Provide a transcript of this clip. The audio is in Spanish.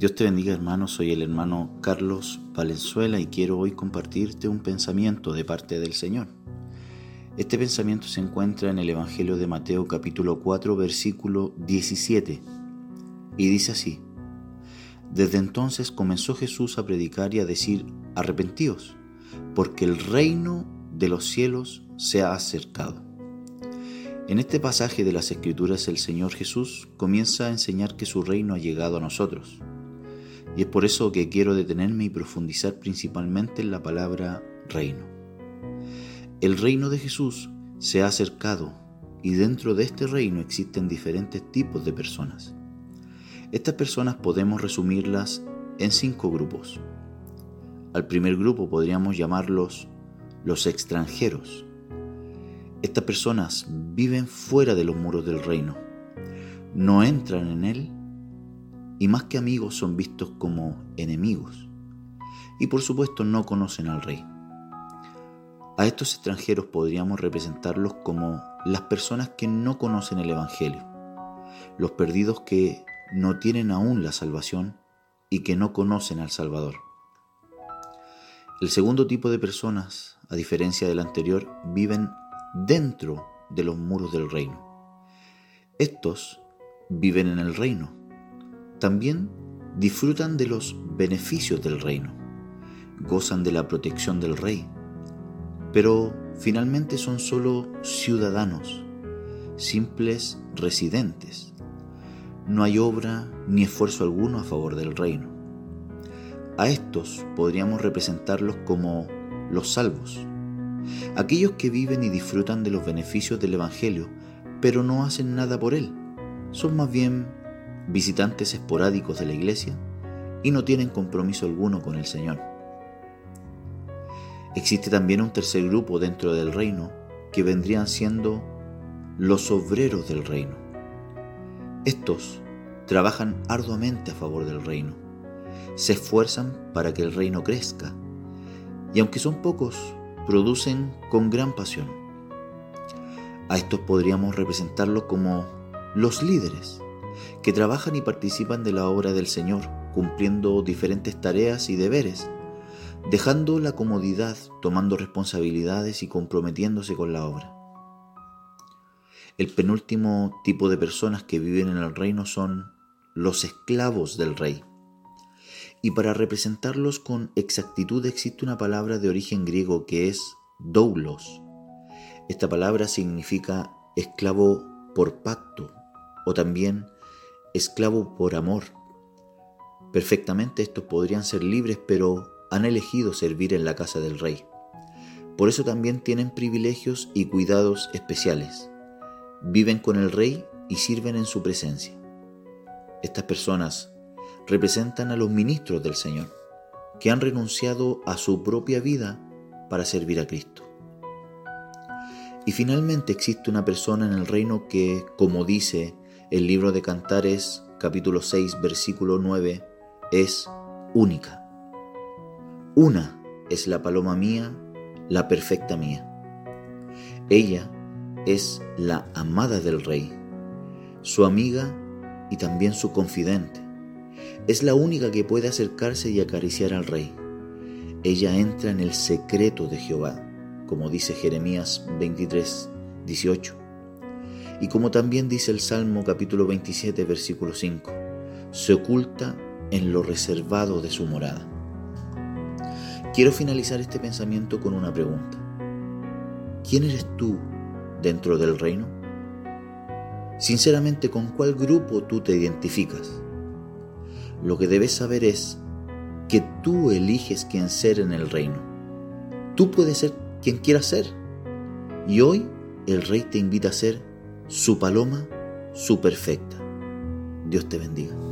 Dios te bendiga hermano, soy el hermano Carlos Valenzuela y quiero hoy compartirte un pensamiento de parte del Señor. Este pensamiento se encuentra en el Evangelio de Mateo capítulo 4 versículo 17 y dice así, Desde entonces comenzó Jesús a predicar y a decir, arrepentíos, porque el reino de los cielos se ha acercado. En este pasaje de las Escrituras el Señor Jesús comienza a enseñar que su reino ha llegado a nosotros y es por eso que quiero detenerme y profundizar principalmente en la palabra reino. El reino de Jesús se ha acercado y dentro de este reino existen diferentes tipos de personas. Estas personas podemos resumirlas en cinco grupos. Al primer grupo podríamos llamarlos los extranjeros. Estas personas viven fuera de los muros del reino, no entran en él y más que amigos son vistos como enemigos. Y por supuesto no conocen al rey. A estos extranjeros podríamos representarlos como las personas que no conocen el Evangelio, los perdidos que no tienen aún la salvación y que no conocen al Salvador. El segundo tipo de personas, a diferencia del anterior, viven dentro de los muros del reino. Estos viven en el reino, también disfrutan de los beneficios del reino, gozan de la protección del rey, pero finalmente son solo ciudadanos, simples residentes. No hay obra ni esfuerzo alguno a favor del reino. A estos podríamos representarlos como los salvos, aquellos que viven y disfrutan de los beneficios del Evangelio, pero no hacen nada por él. Son más bien visitantes esporádicos de la iglesia y no tienen compromiso alguno con el Señor. Existe también un tercer grupo dentro del reino que vendrían siendo los obreros del reino. Estos trabajan arduamente a favor del reino, se esfuerzan para que el reino crezca y aunque son pocos, producen con gran pasión. A estos podríamos representarlos como los líderes, que trabajan y participan de la obra del Señor, cumpliendo diferentes tareas y deberes, dejando la comodidad, tomando responsabilidades y comprometiéndose con la obra. El penúltimo tipo de personas que viven en el reino son los esclavos del rey. Y para representarlos con exactitud existe una palabra de origen griego que es doulos. Esta palabra significa esclavo por pacto o también esclavo por amor. Perfectamente estos podrían ser libres, pero han elegido servir en la casa del rey. Por eso también tienen privilegios y cuidados especiales. Viven con el rey y sirven en su presencia. Estas personas representan a los ministros del Señor, que han renunciado a su propia vida para servir a Cristo. Y finalmente existe una persona en el reino que, como dice el libro de Cantares, capítulo 6, versículo 9, es única. Una es la paloma mía, la perfecta mía. Ella es la amada del rey, su amiga y también su confidente. Es la única que puede acercarse y acariciar al rey. Ella entra en el secreto de Jehová, como dice Jeremías 23, 18. Y como también dice el Salmo capítulo 27, versículo 5, se oculta en lo reservado de su morada. Quiero finalizar este pensamiento con una pregunta. ¿Quién eres tú dentro del reino? Sinceramente, ¿con cuál grupo tú te identificas? Lo que debes saber es que tú eliges quién ser en el reino. Tú puedes ser quien quieras ser. Y hoy el rey te invita a ser su paloma, su perfecta. Dios te bendiga.